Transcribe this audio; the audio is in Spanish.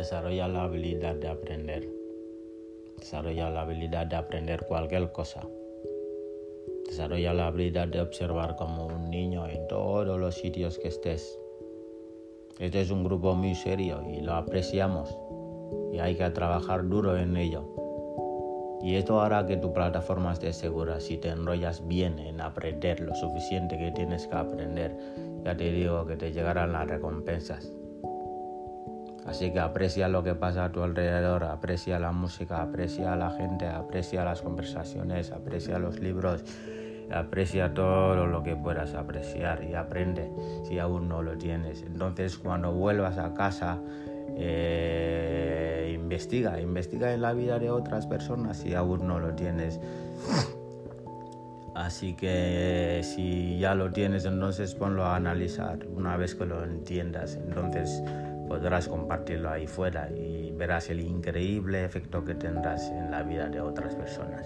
desarrolla la habilidad de aprender. Desarrolla la habilidad de aprender cualquier cosa. Desarrolla la habilidad de observar como un niño en todos los sitios que estés. Este es un grupo muy serio y lo apreciamos y hay que trabajar duro en ello. Y esto hará que tu plataforma esté segura si te enrollas bien en aprender lo suficiente que tienes que aprender. Ya te digo que te llegarán las recompensas. Así que aprecia lo que pasa a tu alrededor, aprecia la música, aprecia la gente, aprecia las conversaciones, aprecia los libros, aprecia todo lo que puedas apreciar y aprende si aún no lo tienes. Entonces cuando vuelvas a casa, eh, investiga, investiga en la vida de otras personas si aún no lo tienes. Así que si ya lo tienes, entonces ponlo a analizar una vez que lo entiendas. Entonces podrás compartirlo ahí fuera y verás el increíble efecto que tendrás en la vida de otras personas.